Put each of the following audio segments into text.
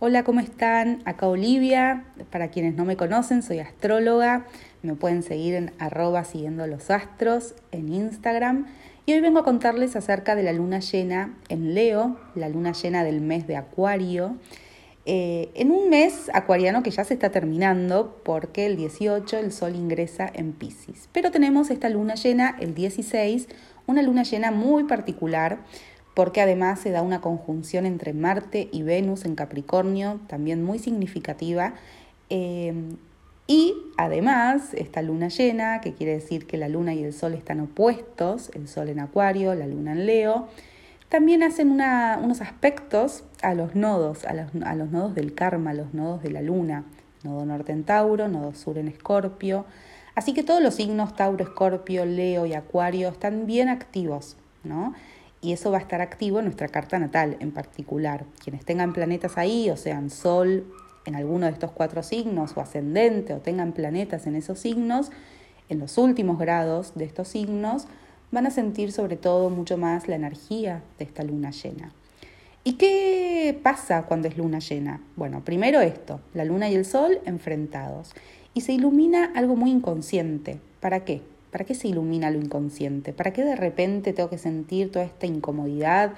Hola, ¿cómo están? Acá Olivia. Para quienes no me conocen, soy astróloga. Me pueden seguir en arroba siguiendo los astros en Instagram. Y hoy vengo a contarles acerca de la luna llena en Leo, la luna llena del mes de Acuario. Eh, en un mes acuariano que ya se está terminando porque el 18 el sol ingresa en Pisces. Pero tenemos esta luna llena el 16, una luna llena muy particular porque además se da una conjunción entre Marte y Venus en Capricornio, también muy significativa. Eh, y además, esta luna llena, que quiere decir que la luna y el sol están opuestos, el sol en Acuario, la luna en Leo, también hacen unos aspectos a los nodos, a los, a los nodos del karma, a los nodos de la luna, nodo norte en Tauro, nodo sur en Escorpio. Así que todos los signos Tauro, Escorpio, Leo y Acuario están bien activos, ¿no? Y eso va a estar activo en nuestra carta natal en particular. Quienes tengan planetas ahí, o sean Sol en alguno de estos cuatro signos, o ascendente, o tengan planetas en esos signos, en los últimos grados de estos signos, van a sentir sobre todo mucho más la energía de esta luna llena. ¿Y qué pasa cuando es luna llena? Bueno, primero esto, la luna y el sol enfrentados. Y se ilumina algo muy inconsciente. ¿Para qué? ¿Para qué se ilumina lo inconsciente? ¿Para qué de repente tengo que sentir toda esta incomodidad,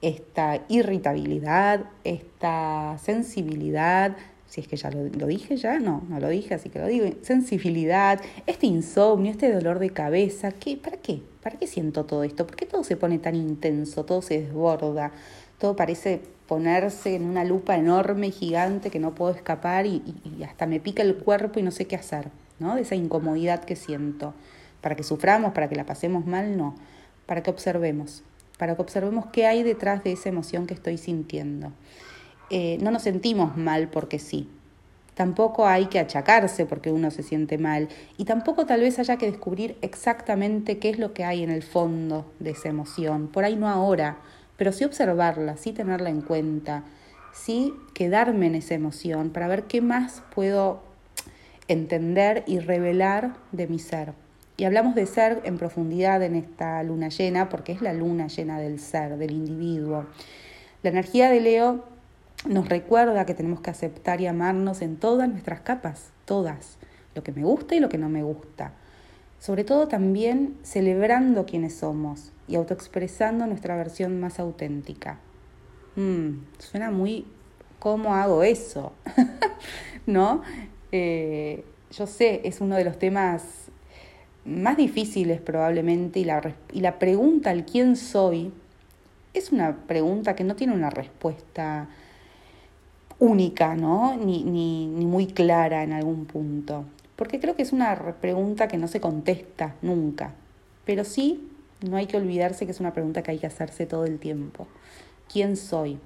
esta irritabilidad, esta sensibilidad? Si es que ya lo, dije ya, no, no lo dije, así que lo digo. Sensibilidad, este insomnio, este dolor de cabeza. ¿qué, ¿Para qué? ¿Para qué siento todo esto? ¿Por qué todo se pone tan intenso? Todo se desborda. Todo parece ponerse en una lupa enorme gigante que no puedo escapar y, y hasta me pica el cuerpo y no sé qué hacer, ¿no? De esa incomodidad que siento para que suframos, para que la pasemos mal, no, para que observemos, para que observemos qué hay detrás de esa emoción que estoy sintiendo. Eh, no nos sentimos mal porque sí, tampoco hay que achacarse porque uno se siente mal y tampoco tal vez haya que descubrir exactamente qué es lo que hay en el fondo de esa emoción, por ahí no ahora, pero sí observarla, sí tenerla en cuenta, sí quedarme en esa emoción para ver qué más puedo entender y revelar de mi ser. Y hablamos de ser en profundidad en esta luna llena porque es la luna llena del ser, del individuo. La energía de Leo nos recuerda que tenemos que aceptar y amarnos en todas nuestras capas, todas, lo que me gusta y lo que no me gusta. Sobre todo también celebrando quienes somos y autoexpresando nuestra versión más auténtica. Mm, suena muy cómo hago eso, ¿no? Eh, yo sé, es uno de los temas más difíciles probablemente y la, y la pregunta al quién soy es una pregunta que no tiene una respuesta única, ¿no? Ni, ni, ni muy clara en algún punto. Porque creo que es una pregunta que no se contesta nunca. Pero sí, no hay que olvidarse que es una pregunta que hay que hacerse todo el tiempo. ¿Quién soy?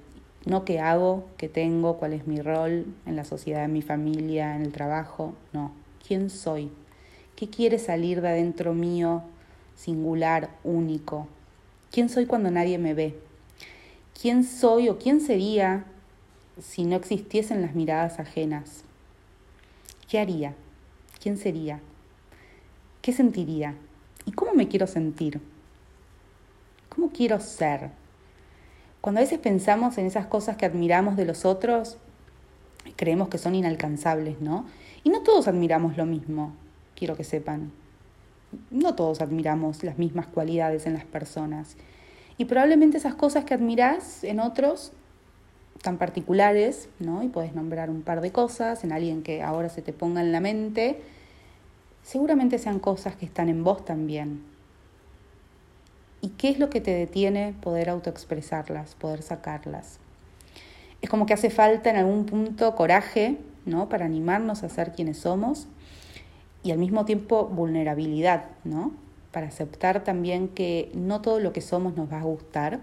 No qué hago, qué tengo, cuál es mi rol en la sociedad, en mi familia, en el trabajo. No. ¿Quién soy? ¿Qué quiere salir de adentro mío, singular, único? ¿Quién soy cuando nadie me ve? ¿Quién soy o quién sería si no existiesen las miradas ajenas? ¿Qué haría? ¿Quién sería? ¿Qué sentiría? ¿Y cómo me quiero sentir? ¿Cómo quiero ser? Cuando a veces pensamos en esas cosas que admiramos de los otros, creemos que son inalcanzables, ¿no? Y no todos admiramos lo mismo quiero que sepan. No todos admiramos las mismas cualidades en las personas. Y probablemente esas cosas que admirás en otros tan particulares, ¿no? Y puedes nombrar un par de cosas en alguien que ahora se te ponga en la mente, seguramente sean cosas que están en vos también. ¿Y qué es lo que te detiene poder autoexpresarlas, poder sacarlas? Es como que hace falta en algún punto coraje, ¿no? Para animarnos a ser quienes somos y al mismo tiempo vulnerabilidad, ¿no? Para aceptar también que no todo lo que somos nos va a gustar,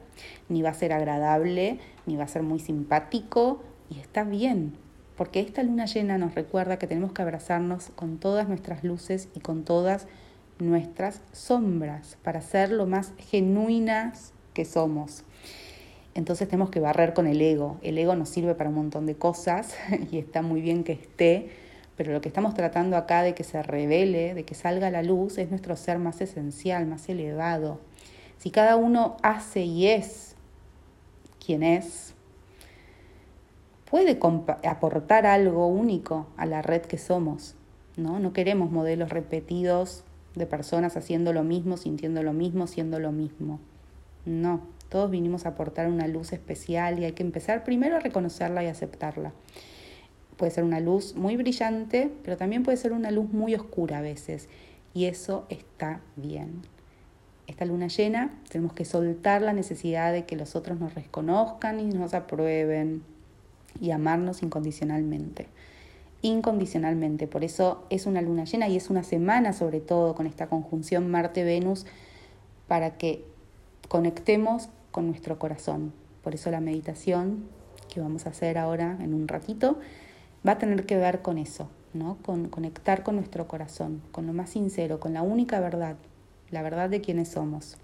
ni va a ser agradable, ni va a ser muy simpático, y está bien, porque esta luna llena nos recuerda que tenemos que abrazarnos con todas nuestras luces y con todas nuestras sombras para ser lo más genuinas que somos. Entonces tenemos que barrer con el ego. El ego nos sirve para un montón de cosas y está muy bien que esté, pero lo que estamos tratando acá de que se revele, de que salga a la luz, es nuestro ser más esencial, más elevado. Si cada uno hace y es quien es, puede aportar algo único a la red que somos. ¿no? no queremos modelos repetidos de personas haciendo lo mismo, sintiendo lo mismo, siendo lo mismo. No, todos vinimos a aportar una luz especial y hay que empezar primero a reconocerla y aceptarla. Puede ser una luz muy brillante, pero también puede ser una luz muy oscura a veces. Y eso está bien. Esta luna llena tenemos que soltar la necesidad de que los otros nos reconozcan y nos aprueben y amarnos incondicionalmente. Incondicionalmente. Por eso es una luna llena y es una semana sobre todo con esta conjunción Marte-Venus para que conectemos con nuestro corazón. Por eso la meditación que vamos a hacer ahora en un ratito va a tener que ver con eso, ¿no? Con conectar con nuestro corazón, con lo más sincero, con la única verdad, la verdad de quienes somos.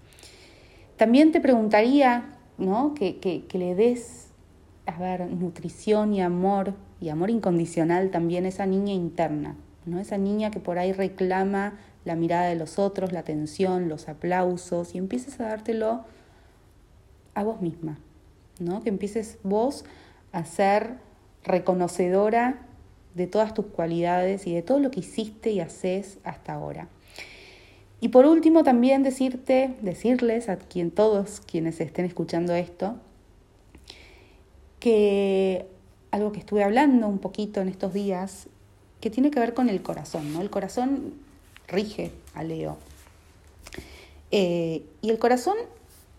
También te preguntaría, ¿no? Que, le des, a ver, nutrición y amor, y amor incondicional también a esa niña interna, ¿no? Esa niña que por ahí reclama la mirada de los otros, la atención, los aplausos, y empieces a dártelo a vos misma, ¿no? Que empieces vos a ser reconocedora de todas tus cualidades y de todo lo que hiciste y haces hasta ahora. Y por último también decirte, decirles a quien todos quienes estén escuchando esto, que algo que estuve hablando un poquito en estos días, que tiene que ver con el corazón, ¿no? El corazón rige a Leo. Eh, y el corazón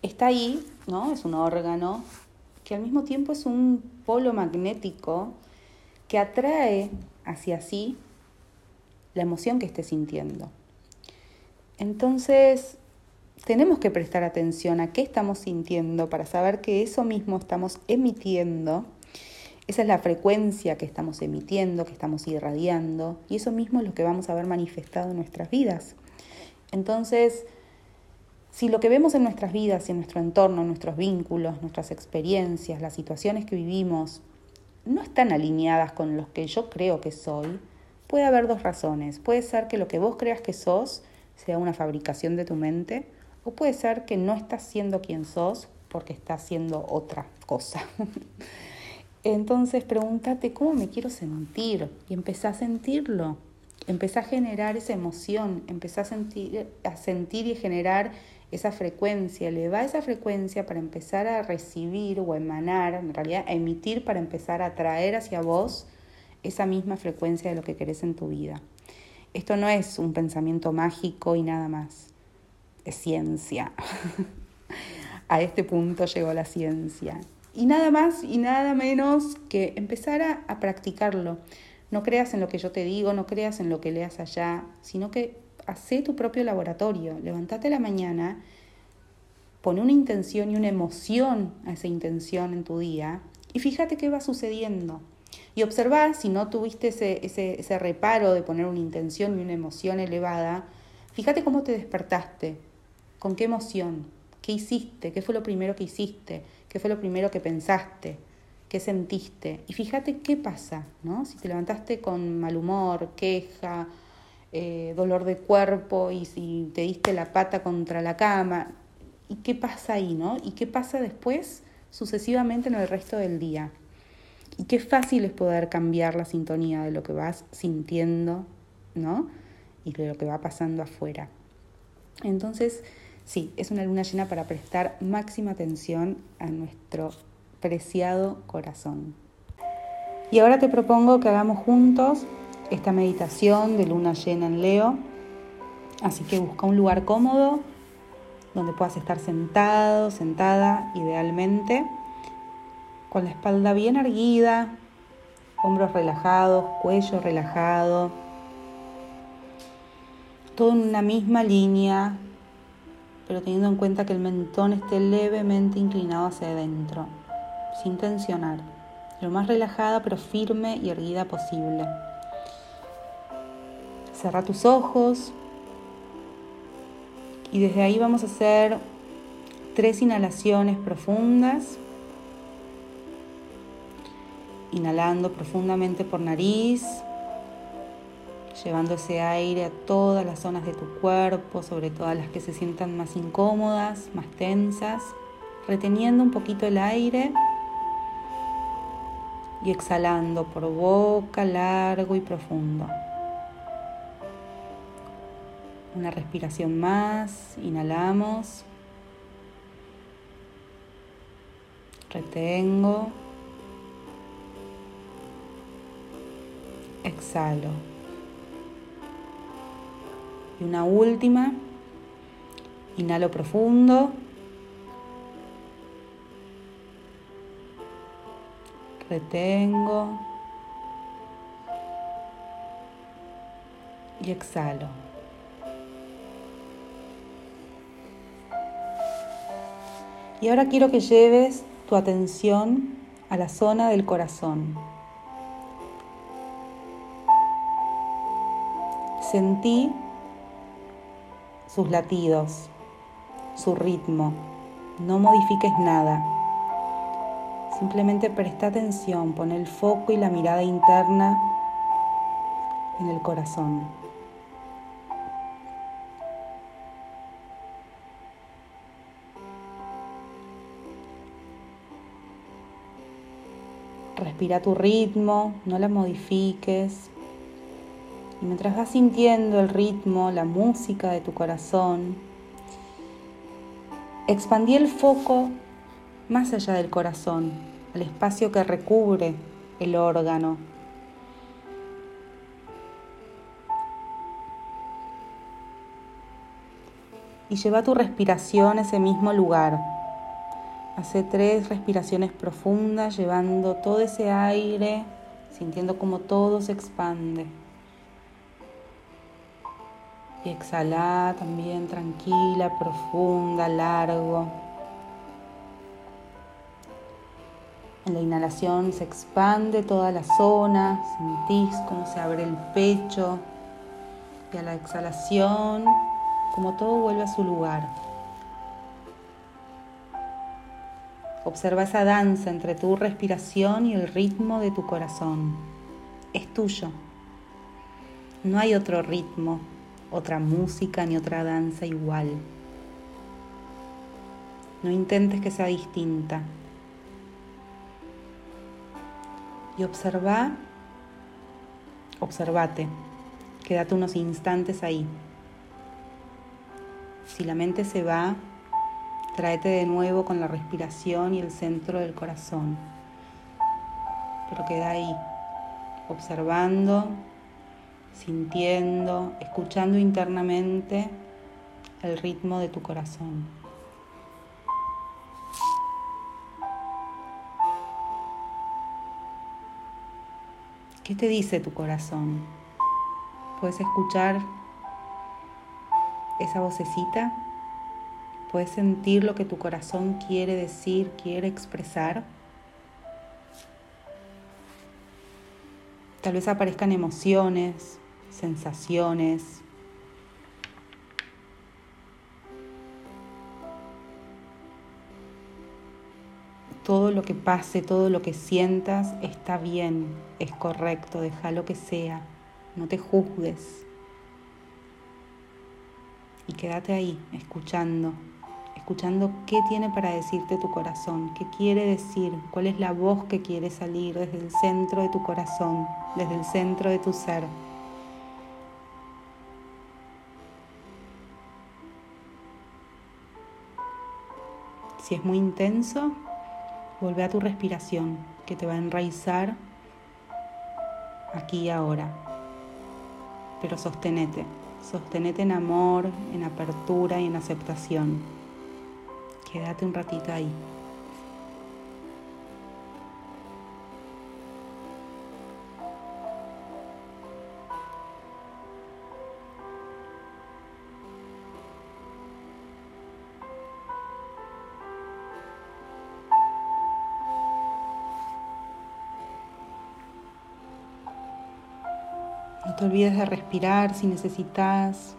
está ahí, ¿no? Es un órgano que al mismo tiempo es un polo magnético que atrae hacia sí la emoción que esté sintiendo. Entonces, tenemos que prestar atención a qué estamos sintiendo para saber que eso mismo estamos emitiendo. Esa es la frecuencia que estamos emitiendo, que estamos irradiando, y eso mismo es lo que vamos a ver manifestado en nuestras vidas. Entonces, si lo que vemos en nuestras vidas, en nuestro entorno, nuestros vínculos, nuestras experiencias, las situaciones que vivimos, no están alineadas con los que yo creo que soy, puede haber dos razones. Puede ser que lo que vos creas que sos sea una fabricación de tu mente, o puede ser que no estás siendo quien sos porque estás haciendo otra cosa. Entonces pregúntate cómo me quiero sentir y empezá a sentirlo. Empezá a generar esa emoción, empezá a sentir, a sentir y generar esa frecuencia, eleva esa frecuencia para empezar a recibir o emanar, en realidad a emitir para empezar a traer hacia vos esa misma frecuencia de lo que querés en tu vida. Esto no es un pensamiento mágico y nada más, es ciencia. a este punto llegó la ciencia. Y nada más y nada menos que empezar a practicarlo. No creas en lo que yo te digo, no creas en lo que leas allá, sino que hacé tu propio laboratorio, levantate la mañana, pone una intención y una emoción a esa intención en tu día y fíjate qué va sucediendo. Y observar si no tuviste ese, ese, ese reparo de poner una intención y una emoción elevada, fíjate cómo te despertaste, con qué emoción, qué hiciste, qué fue lo primero que hiciste, qué fue lo primero que pensaste, qué sentiste. Y fíjate qué pasa, ¿no? Si te levantaste con mal humor, queja, eh, dolor de cuerpo y si te diste la pata contra la cama. ¿Y qué pasa ahí, no? ¿Y qué pasa después sucesivamente en el resto del día? Y qué fácil es poder cambiar la sintonía de lo que vas sintiendo, ¿no? Y de lo que va pasando afuera. Entonces, sí, es una luna llena para prestar máxima atención a nuestro preciado corazón. Y ahora te propongo que hagamos juntos esta meditación de luna llena en Leo. Así que busca un lugar cómodo donde puedas estar sentado, sentada, idealmente, con la espalda bien erguida, hombros relajados, cuello relajado, todo en una misma línea, pero teniendo en cuenta que el mentón esté levemente inclinado hacia adentro, sin tensionar, lo más relajada pero firme y erguida posible. Cerra tus ojos y desde ahí vamos a hacer tres inhalaciones profundas. Inhalando profundamente por nariz, llevando ese aire a todas las zonas de tu cuerpo, sobre todo las que se sientan más incómodas, más tensas, reteniendo un poquito el aire y exhalando por boca largo y profundo. Una respiración más, inhalamos, retengo, exhalo. Y una última, inhalo profundo. retengo y exhalo. Y ahora quiero que lleves tu atención a la zona del corazón. Sentí sus latidos, su ritmo. No modifiques nada. Simplemente presta atención, pon el foco y la mirada interna en el corazón. Respira tu ritmo, no la modifiques. Y mientras vas sintiendo el ritmo, la música de tu corazón, expandí el foco más allá del corazón, al espacio que recubre el órgano. Y lleva tu respiración a ese mismo lugar. Hace tres respiraciones profundas, llevando todo ese aire, sintiendo como todo se expande. Y exhala también tranquila, profunda, largo. En la inhalación se expande toda la zona, sentís cómo se abre el pecho y a la exhalación como todo vuelve a su lugar. Observa esa danza entre tu respiración y el ritmo de tu corazón. Es tuyo. No hay otro ritmo, otra música ni otra danza igual. No intentes que sea distinta. y observa, observate, quédate unos instantes ahí. Si la mente se va, tráete de nuevo con la respiración y el centro del corazón. Pero queda ahí, observando, sintiendo, escuchando internamente el ritmo de tu corazón. ¿Qué te dice tu corazón? ¿Puedes escuchar esa vocecita? ¿Puedes sentir lo que tu corazón quiere decir, quiere expresar? Tal vez aparezcan emociones, sensaciones, todo lo que pase, todo lo que sientas está bien, es correcto, deja lo que sea, no te juzgues. Y quédate ahí, escuchando, escuchando qué tiene para decirte tu corazón, qué quiere decir, cuál es la voz que quiere salir desde el centro de tu corazón, desde el centro de tu ser. Si es muy intenso, Vuelve a tu respiración que te va a enraizar aquí y ahora. Pero sostenete, sostenete en amor, en apertura y en aceptación. Quédate un ratito ahí. No te olvides de respirar si necesitas,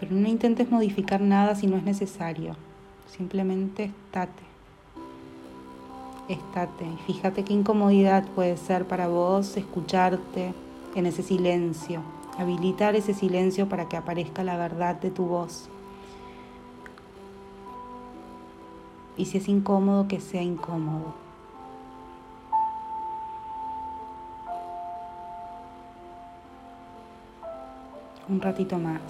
pero no intentes modificar nada si no es necesario simplemente estate. Estate y fíjate qué incomodidad puede ser para vos escucharte en ese silencio, habilitar ese silencio para que aparezca la verdad de tu voz. Y si es incómodo, que sea incómodo. Un ratito más.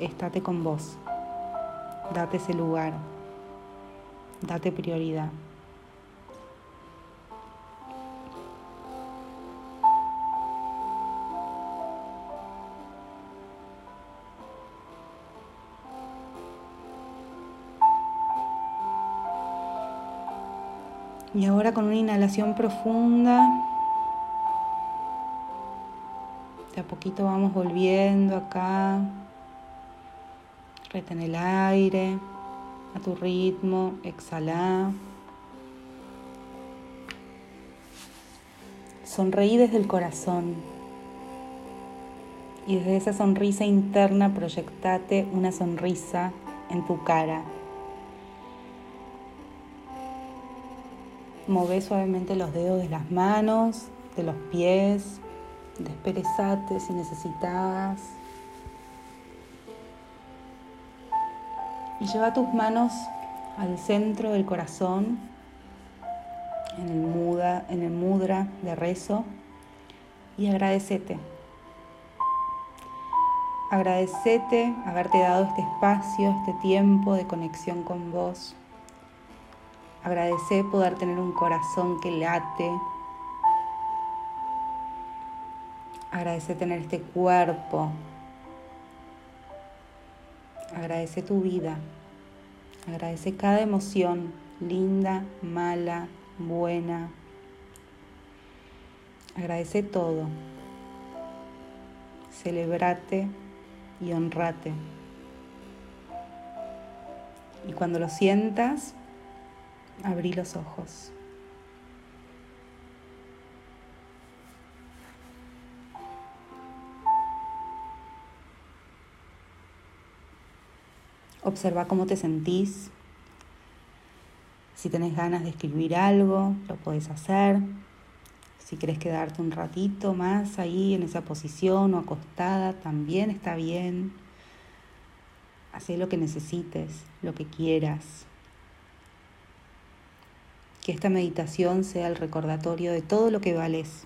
Estate con vos. Date ese lugar. Date prioridad. Y ahora con una inhalación profunda, de a poquito vamos volviendo acá. Retén el aire a tu ritmo, exhala. Sonreí desde el corazón. Y desde esa sonrisa interna proyectate una sonrisa en tu cara. Move suavemente los dedos de las manos, de los pies. Desperezate si necesitas. Y lleva tus manos al centro del corazón, en el, muda, en el mudra de rezo, y agradecete. Agradecete haberte dado este espacio, este tiempo de conexión con vos. Agradecer poder tener un corazón que late. Agradecer tener este cuerpo. Agradece tu vida. Agradece cada emoción, linda, mala, buena. Agradece todo. Celebrate y honrate. Y cuando lo sientas, abrí los ojos. Observa cómo te sentís. Si tenés ganas de escribir algo, lo puedes hacer. Si querés quedarte un ratito más ahí en esa posición o acostada, también está bien. Haz lo que necesites, lo que quieras. Que esta meditación sea el recordatorio de todo lo que vales,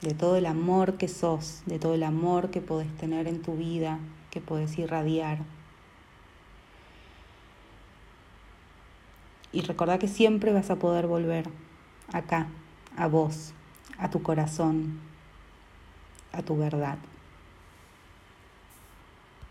de todo el amor que sos, de todo el amor que podés tener en tu vida, que podés irradiar. Y recordá que siempre vas a poder volver acá, a vos, a tu corazón, a tu verdad.